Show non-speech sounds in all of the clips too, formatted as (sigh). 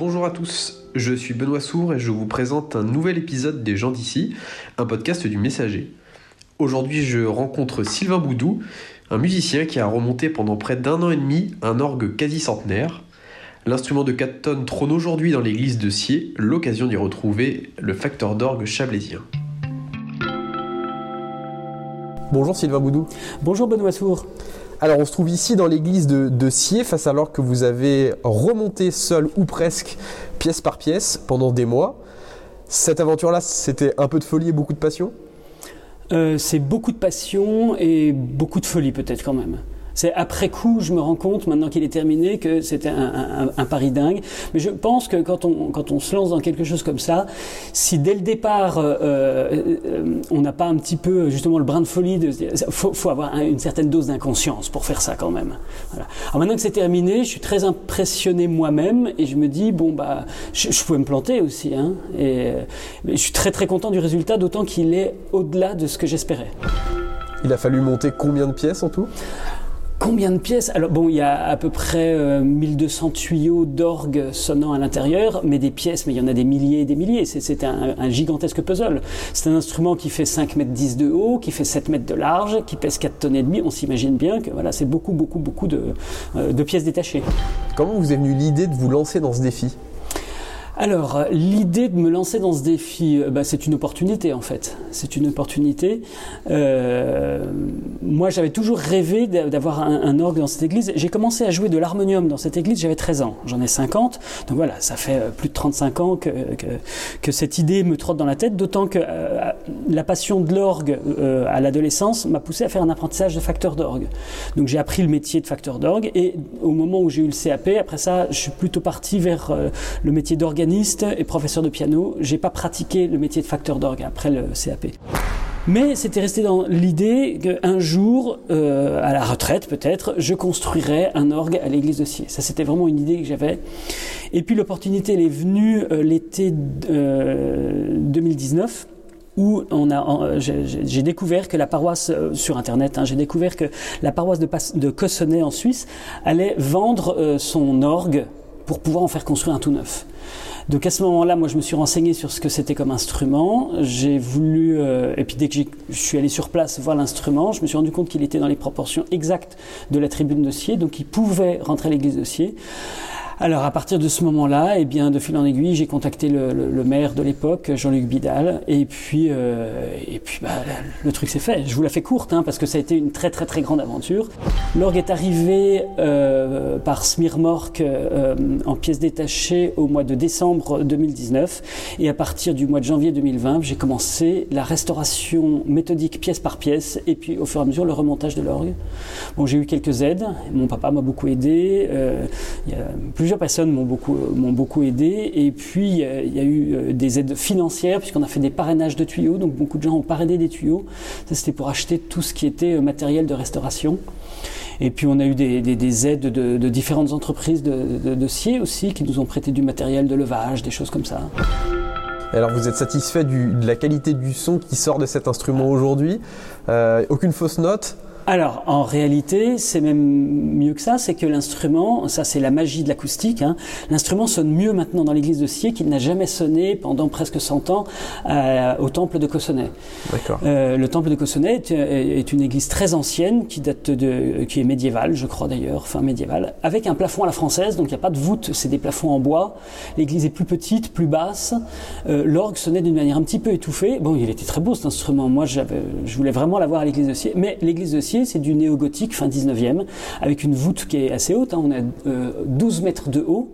bonjour à tous, je suis Benoît Sour et je vous présente un nouvel épisode des gens d'ici, un podcast du Messager. Aujourd'hui, je rencontre Sylvain Boudou, un musicien qui a remonté pendant près d'un an et demi un orgue quasi centenaire. L'instrument de 4 tonnes trône aujourd'hui dans l'église de Sier, l'occasion d'y retrouver le facteur d'orgue chablaisien. Bonjour Sylvain Boudou. Bonjour Benoît Sour. Alors on se trouve ici dans l'église de, Sier, face l'orgue que vous avez remonté seul ou presque, pièce par pièce, pendant des mois. Cette aventure-là, c'était un peu de folie et beaucoup de passion? Euh, c'est beaucoup de passion et beaucoup de folie peut-être quand même. C'est après coup, je me rends compte, maintenant qu'il est terminé, que c'était un, pari dingue. Mais je pense que quand on, quand on se lance dans quelque chose comme ça, si dès le départ, euh, euh, on n'a pas un petit peu justement le brin de folie, dire- faut, avoir un- une certaine dose d'inconscience pour faire ça quand même. Alors maintenant que c'est terminé, je suis très impressionné moi-même et je me dis, bon, bah, je, pouvais me planter aussi. Hein, et, mais je suis très très content du résultat, d'autant qu'il est au-delà de ce que j'espérais. Il a fallu monter combien de pièces en tout? Combien de pièces? Alors bon, il y a à peu près euh, 1200 tuyaux d'orgue sonnant à l'intérieur, mais des pièces, mais il y en a des milliers et des milliers. C'est- un, gigantesque puzzle. C'est un instrument qui fait 5 mètres 10 de haut, qui fait 7 mètres de large, qui pèse 4 tonnes et demi. On s'imagine bien que voilà, c'est beaucoup, beaucoup, beaucoup de, euh, de pièces détachées. Comment vous est venue l'idée de vous lancer dans ce défi? Alors, euh, l'idée de me lancer dans ce défi, euh, bah, c'est une opportunité en fait. C'est une opportunité. Euh, moi, j'avais toujours rêvé d'a- d'avoir un, orgue dans cette église. J'ai commencé à jouer de l'harmonium dans cette église, j'avais 13 ans. J'en ai 50. Donc voilà, ça fait plus de 35 ans que, cette idée me trotte dans la tête, d'autant que la passion de l'orgue à l'adolescence m'a poussé à faire un apprentissage de facteur d'orgue. Donc j'ai appris le métier de facteur d'orgue et au moment où j'ai eu le CAP, après ça, je suis plutôt parti vers le métier et professeur de piano. J'ai pas pratiqué le métier de facteur d'orgue après le CAP. Mais c'était resté dans l'idée qu'un jour, euh, à la retraite peut-être, je construirais un orgue à l'église de Sier. Ça, c'était vraiment une idée que j'avais. Et puis l'opportunité, elle est venue euh, l'été euh, 2019 où on a, en- euh, j'ai j'ai- découvert que la paroisse sur internet, hein, j'ai découvert que la paroisse de, de Cossonay en Suisse allait vendre son orgue pour pouvoir en faire construire un tout neuf. Donc à ce moment-là, moi je me suis renseigné sur ce que c'était comme instrument. J'ai voulu, euh, et puis dès que je suis allé sur place voir l'instrument, je me suis rendu compte qu'il était dans les proportions exactes de la tribune de donc il pouvait rentrer à l'église de. Alors à partir de ce moment-là, eh bien de fil en aiguille, j'ai contacté le, le- le maire de l'époque, Jean-Luc Bidal, et puis euh, et puis bah, le truc s'est fait. Je vous la fais courte hein, parce que ça a été une très très très grande aventure. L'orgue est arrivé euh, par Smirmork euh, en pièces détachées au mois de décembre 2019, et à partir du mois de janvier 2020, j'ai commencé la restauration méthodique pièce par pièce, et puis au fur et à mesure le remontage de l'orgue. Bon, j'ai eu quelques aides. Mon papa m'a beaucoup aidé. euh, y a- plusieurs personnes m'ont beaucoup, m'ont beaucoup aidé. Et puis, il y a, eu euh, des aides financières, puisqu'on a fait des parrainages de tuyaux. Donc, beaucoup de gens ont parrainé des tuyaux. Ça, c'était pour acheter tout ce qui était euh, matériel de restauration. Et puis, on a eu des, des- des aides de, différentes entreprises de, de, de aussi, qui nous ont prêté du matériel de levage, des choses comme ça. Alors vous êtes satisfait de la qualité du son qui sort de cet instrument aujourd'hui? Euh, Aucune fausse note? Alors, en réalité, c'est même mieux que ça, c'est que l'instrument, ça c'est la magie de l'acoustique, hein, l'instrument sonne mieux maintenant dans l'église de Sier qu'il n'a jamais sonné pendant presque 100 ans euh, au temple de Cossonay. D'accord. Euh, le temple de Cossonay est, est une église très ancienne qui date de, qui est médiévale, je crois d'ailleurs, fin médiévale, avec un plafond à la française, donc il n'y a pas de voûte, c'est des plafonds en bois. L'église est plus petite, plus basse. Euh, L'orgue sonnait d'une manière un petit peu étouffée. Bon, il était très beau cet instrument. Moi, je voulais vraiment l'avoir à l'église de Sier, mais l'église de C'est du néo-gothique, fin 19e, avec une voûte qui est assez haute. hein. on a euh, 12 mètres de haut.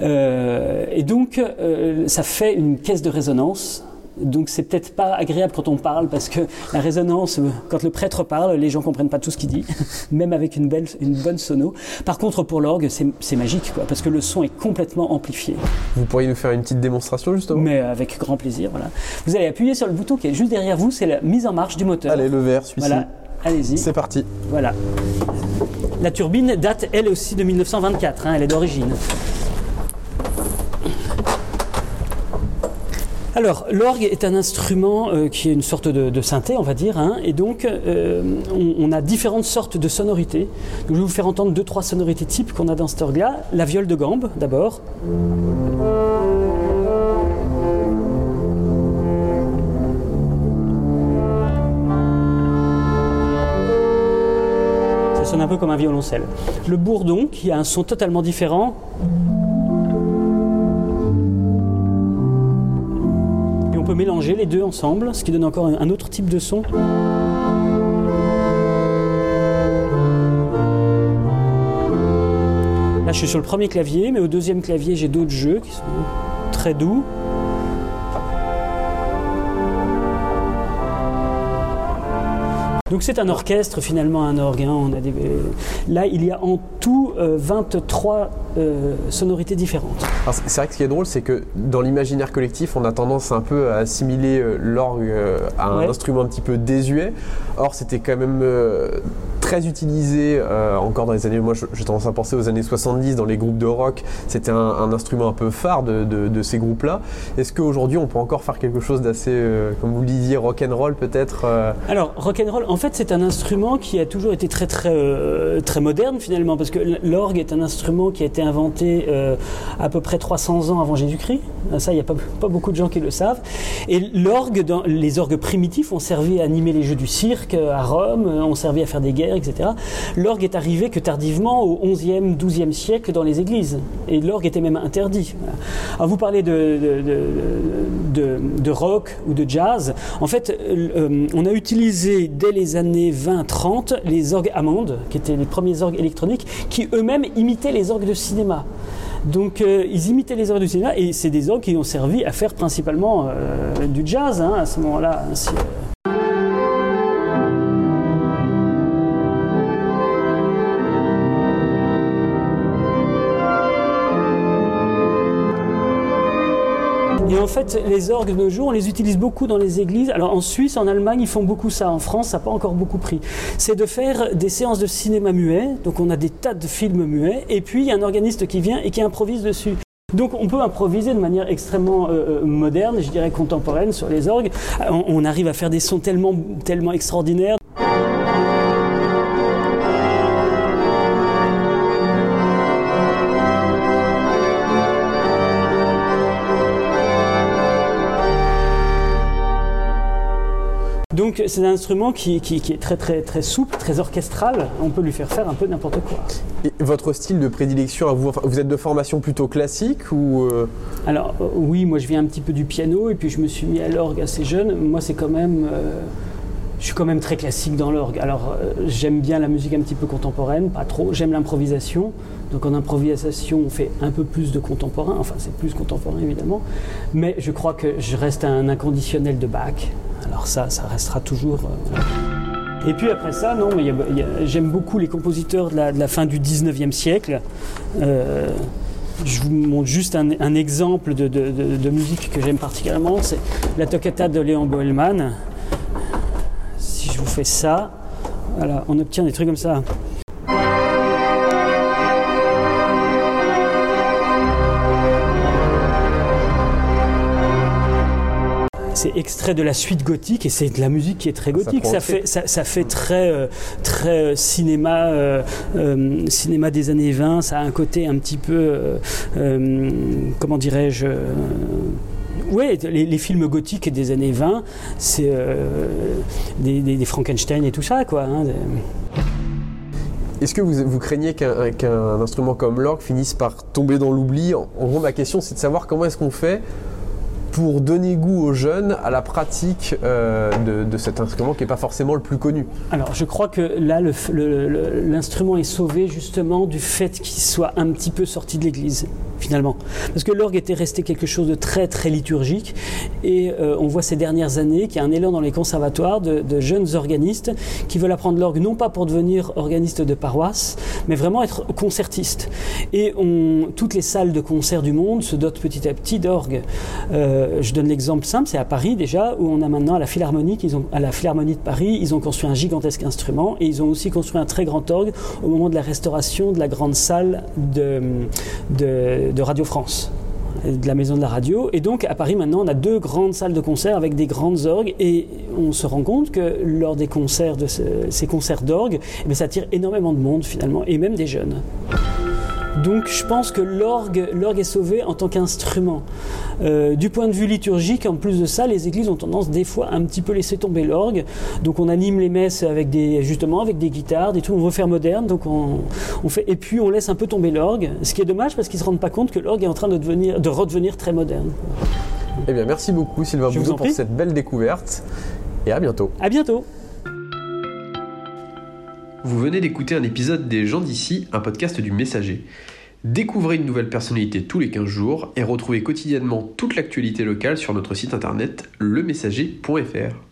Euh, et donc, euh, ça fait une caisse de résonance. Donc c'est peut-être pas agréable quand on parle parce que la résonance, euh, quand le prêtre parle, les gens comprennent pas tout ce qu'il dit, (laughs) même avec une belle, une bonne sono. Par contre pour l'orgue, c'est c'est magique quoi, parce que le son est complètement amplifié. Vous pourriez nous faire une petite démonstration justement? Mais avec grand plaisir, voilà. Vous allez appuyer sur le bouton qui est juste derrière vous, c'est la mise en marche du moteur. Allez, le vert, celui-ci. Voilà, allez-y. C'est parti. Voilà. La turbine date elle aussi de 1924, hein, elle est d'origine. Alors, l'orgue est un instrument euh, qui est une sorte de, synthé, on va dire, hein, et donc euh, on, a différentes sortes de sonorités. je vais vous faire entendre deux, trois sonorités types qu'on a dans cet orgue-là. La viole de gambe, d'abord. Un peu comme un violoncelle. Le bourdon, qui a un son totalement différent. on peut mélanger les deux ensemble, ce qui donne encore un autre type de son. Là, je suis sur le premier clavier, mais au deuxième clavier, j'ai d'autres jeux qui sont très doux. Donc c'est un orchestre finalement, un orgue. Hein. Des... Là, il y a en tout 23 euh, euh, sonorités différentes. C'est vrai que ce qui est drôle, c'est que dans l'imaginaire collectif, on a tendance un peu à assimiler euh, l'orgue à un instrument un petit peu désuet. Or, c'était quand même très utilisé encore dans les années. Moi, j'ai tendance à penser aux années 70 dans les groupes de rock. C'était un, instrument un peu phare de, ces groupes-là. Est-ce qu'aujourd'hui, on peut encore faire quelque chose d'assez, comme vous le disiez, rock and roll peut-être Alors, rock and roll, en fait, c'est un instrument qui a toujours été très très très moderne finalement, parce que l'orgue est un instrument qui a été inventé euh, à peu près 300 ans avant Jésus-Christ. Ça, il n'y a pas, beaucoup de gens qui le savent. Et l'orgue, les orgues primitifs ont servi à animer les jeux du cirque à Rome, ont servi à faire des guerres, etc. L'orgue est arrivé que tardivement, au 11e, 12e siècle, dans les églises. Et l'orgue était même interdit. Alors, vous parlez de, de, rock ou de jazz. En fait, euh, on a utilisé dès les années 20-30 les orgues Hammond, qui étaient les premiers orgues électroniques, qui eux-mêmes imitaient les orgues de cinéma. Donc euh, ils imitaient les orgues du cinéma et c'est des orgues qui ont servi à faire principalement euh, du jazz hein, à ce moment-là. Et en fait, les orgues de nos jours, on les utilise beaucoup dans les églises. Alors en Suisse, en Allemagne, ils font beaucoup ça. En France, ça n'a pas encore beaucoup pris. C'est de faire des séances de cinéma muet. Donc on a des tas de films muets. Et puis il y a un organiste qui vient et qui improvise dessus. Donc on peut improviser de manière extrêmement euh, euh, moderne, je dirais contemporaine sur les orgues. On, on, arrive à faire des sons tellement, tellement extraordinaires. Donc c'est un instrument qui, est très très très souple, très orchestral. On peut lui faire faire un peu n'importe quoi. Et votre style de prédilection, vous, vous êtes de formation plutôt classique ou euh? Alors euh, oui, moi je viens un petit peu du piano et puis je me suis mis à l'orgue assez jeune. Moi c'est quand même euh, je suis quand même très classique dans l'orgue. Alors j'aime bien la musique un petit peu contemporaine, pas trop. J'aime l'improvisation. Donc en improvisation, on fait un peu plus de contemporain. Enfin, c'est plus contemporain évidemment. Mais je crois que je reste un inconditionnel de Bach. Alors ça, ça restera toujours. Euh, Et puis après ça, non, j'aime beaucoup les compositeurs de la, fin du 19e siècle. Euh, je vous montre juste un, exemple de, musique que j'aime particulièrement, c'est la toccata de Léon Boelman. Fais ça, voilà, on obtient des trucs comme ça. c'est extrait de la suite gothique et c'est de la musique qui est très gothique. Ça, fait, ça, fait très, euh, très euh, cinéma, euh, cinéma des années 20. Ça a un côté un petit peu, comment dirais-je oui, les, films gothiques des années 20, c'est des, Frankenstein et tout ça, quoi. Hein, Est-ce que vous, vous craignez qu'un instrument comme l'orgue finisse par tomber dans l'oubli? En, gros, ma question, c'est de savoir comment est-ce qu'on fait pour donner goût aux jeunes à la pratique euh, de, cet instrument qui n'est pas forcément le plus connu Alors je crois que là l'instrument est sauvé justement du fait qu'il soit un petit peu sorti de l'église finalement. Parce que l'orgue était resté quelque chose de très très liturgique et euh, on voit ces dernières années qu'il y a un élan dans les conservatoires de, jeunes organistes qui veulent apprendre l'orgue non pas pour devenir organistes de paroisse mais vraiment être concertistes. Et toutes les salles de concert du monde se dotent petit à petit d'orgue. Euh, je donne l'exemple simple, c'est à Paris déjà, où on a maintenant à la Philharmonie, à la Philharmonie de Paris, ils ont construit un gigantesque instrument et ils ont aussi construit un très grand orgue au moment de la restauration de la grande salle de, de, Radio France. de la maison de la radio. Et donc à Paris maintenant, on a deux grandes salles de concert avec des grandes orgues. Et on se rend compte que lors des concerts, de ces concerts d'orgue, eh ça attire énormément de monde finalement, et même des jeunes. Donc je pense que l'orgue, l'orgue est sauvé en tant qu'instrument. Euh, du point de vue liturgique, en plus de ça, les églises ont tendance des fois à un petit peu laisser tomber l'orgue. Donc on anime les messes avec des, justement avec des guitares, des trucs, on veut faire moderne. Donc on, fait, et puis on laisse un peu tomber l'orgue, ce qui est dommage parce qu'ils se rendent pas compte que l'orgue est en train de, devenir, de redevenir très moderne. Eh bien merci beaucoup Sylvain Boudou pour cette belle découverte et à bientôt. À bientôt. Vous venez d'écouter un épisode des gens d'ici, un podcast du Messager. Découvrez une nouvelle personnalité tous les 15 jours et retrouvez quotidiennement toute l'actualité locale sur notre site internet lemessager.fr.